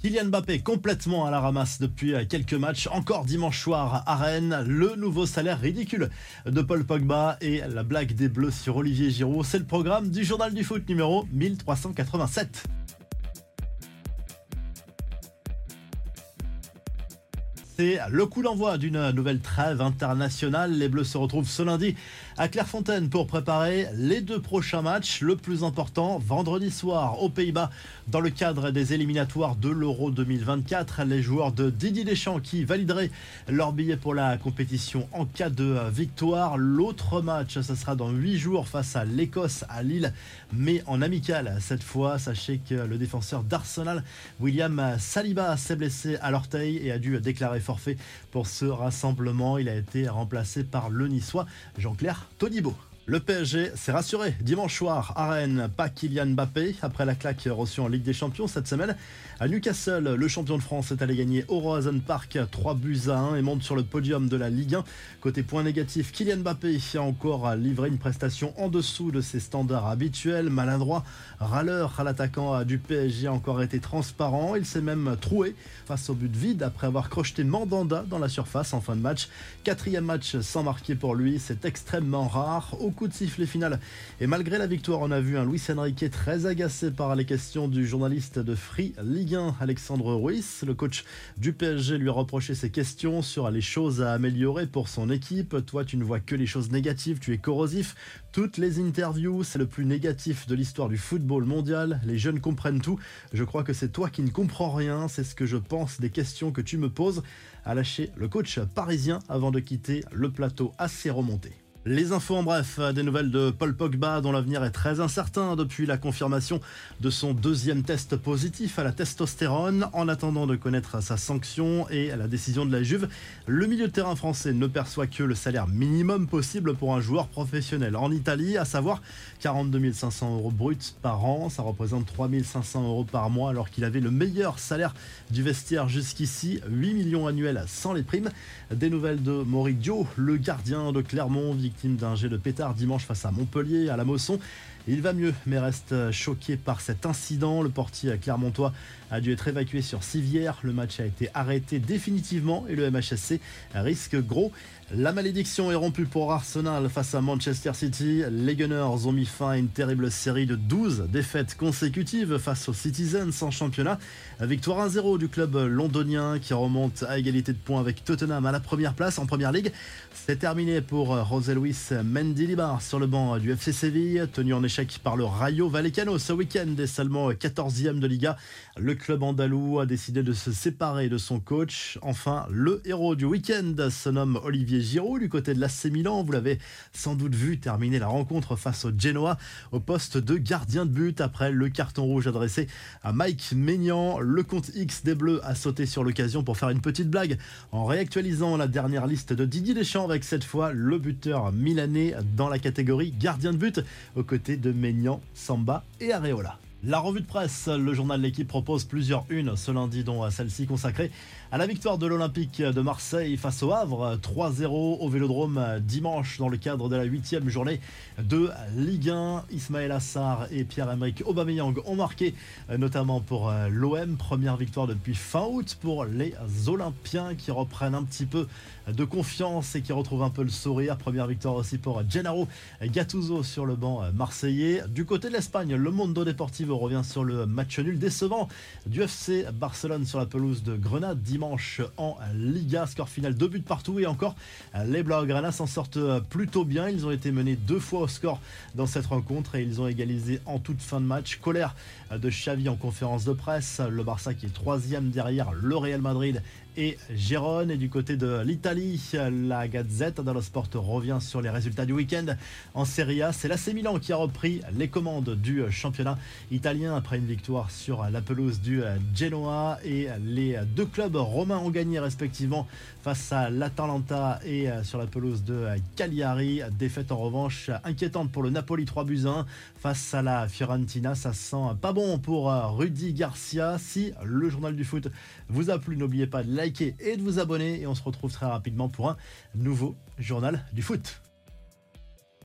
Kylian Mbappé complètement à la ramasse depuis quelques matchs. Encore dimanche soir à Rennes, le nouveau salaire ridicule de Paul Pogba et la blague des Bleus sur Olivier Giroud. C'est le programme du journal du foot numéro 1387. C'est le coup d'envoi d'une nouvelle trêve internationale. Les Bleus se retrouvent ce lundi à Clairefontaine pour préparer les deux prochains matchs. Le plus important, vendredi soir aux Pays-Bas, dans le cadre des éliminatoires de l'Euro 2024. Les joueurs de Didier Deschamps qui valideraient leur billet pour la compétition en cas de victoire. L'autre match, ce sera dans huit jours face à l'Écosse à Lille, mais en amical cette fois. Sachez que le défenseur d'Arsenal, William Saliba, s'est blessé à l'orteil et a dû déclarer pour ce rassemblement. Il a été remplacé par le niçois Jean-Claire Todibo. Le PSG s'est rassuré dimanche soir à Rennes, pas Kylian Mbappé, après la claque reçue en Ligue des Champions cette semaine. À Newcastle, le champion de France est allé gagner au Roazhon Park 3 buts à 1 et monte sur le podium de la Ligue 1. Côté point négatif, Kylian Mbappé a encore livré une prestation en dessous de ses standards habituels, maladroit, râleur l'attaquant du PSG a encore été transparent. Il s'est même troué face au but vide après avoir crocheté Mandanda dans la surface en fin de match. Quatrième match sans marquer pour lui, c'est extrêmement rare coup de sifflet final. Et malgré la victoire, on a vu un Luis Enrique très agacé par les questions du journaliste de Free Ligue 1, Alexandre Ruiz. Le coach du PSG lui a reproché ses questions sur les choses à améliorer pour son équipe. Toi, tu ne vois que les choses négatives, tu es corrosif. Toutes les interviews, c'est le plus négatif de l'histoire du football mondial. Les jeunes comprennent tout. Je crois que c'est toi qui ne comprends rien. C'est ce que je pense des questions que tu me poses. A lâché le coach parisien avant de quitter le plateau assez remonté. Les infos en bref, des nouvelles de Paul Pogba dont l'avenir est très incertain depuis la confirmation de son deuxième test positif à la testostérone. En attendant de connaître sa sanction et la décision de la Juve, le milieu de terrain français ne perçoit que le salaire minimum possible pour un joueur professionnel en Italie, à savoir 42 500 euros bruts par an. Ça représente 3 500 euros par mois alors qu'il avait le meilleur salaire du vestiaire jusqu'ici, 8 millions annuels sans les primes. Des nouvelles de Moridio, le gardien de Clermont, d'un jet de pétard dimanche face à Montpellier, à la Mosson. Il va mieux, mais reste choqué par cet incident. Le portier clermontois a dû être évacué sur civière. Le match a été arrêté définitivement et le MHSC risque gros. La malédiction est rompue pour Arsenal face à Manchester City. Les Gunners ont mis fin à une terrible série de 12 défaites consécutives face aux Citizens en championnat. Victoire 1-0 du club londonien qui remonte à égalité de points avec Tottenham à la première place en première ligue. C'est terminé pour José Luis Mendilibar sur le banc du FC Séville, tenu en échec par le Rayo Vallecano ce week-end est seulement 14e de Liga. Le club andalou a décidé de se séparer de son coach. Enfin, le héros du week-end se nomme Olivier Giroud du côté de l'AC Milan. Vous l'avez sans doute vu terminer la rencontre face au Genoa au poste de gardien de but après le carton rouge adressé à Mike Maignan. Le compte X des Bleus a sauté sur l'occasion pour faire une petite blague en réactualisant la dernière liste de Didier Deschamps avec cette fois le buteur milanais dans la catégorie gardien de but aux côtés de Maignan, Samba et Areola. La revue de presse, le journal L'équipe propose plusieurs unes ce lundi, dont celle-ci consacrée à la victoire de l'Olympique de Marseille face au Havre, 3-0 au Vélodrome dimanche dans le cadre de la huitième journée de Ligue 1. Ismaël Assar et Pierre-Emerick Aubameyang ont marqué, notamment pour l'OM, première victoire depuis fin août pour les Olympiens qui reprennent un petit peu de confiance et qui retrouvent un peu le sourire. Première victoire aussi pour Gennaro Gattuso sur le banc marseillais. Du côté de l'Espagne, le Mondo Deportivo revient sur le match nul décevant du FC Barcelone sur la pelouse de Grenade dimanche en Liga. Score final, deux buts partout et encore les Blaugrana s'en sortent plutôt bien. Ils ont été menés deux fois au score dans cette rencontre et ils ont égalisé en toute fin de match. Colère de Xavi en conférence de presse. Le Barça qui est troisième derrière le Real Madrid et Gérone. Et du côté de l'Italie, la Gazette dello Sport revient sur les résultats du week-end en Serie A. C'est l'AC Milan qui a repris les commandes du championnat italien après une victoire sur la pelouse du Genoa. Et les deux clubs romains ont gagné respectivement face à l'Atalanta et sur la pelouse de Cagliari. Défaite en revanche inquiétante pour le Napoli 3 buts 1 face à la Fiorentina. Ça sent pas bon pour Rudy Garcia. Si le journal du foot vous a plu, n'oubliez pas de et de vous abonner. Et on se retrouve très rapidement pour un nouveau journal du foot.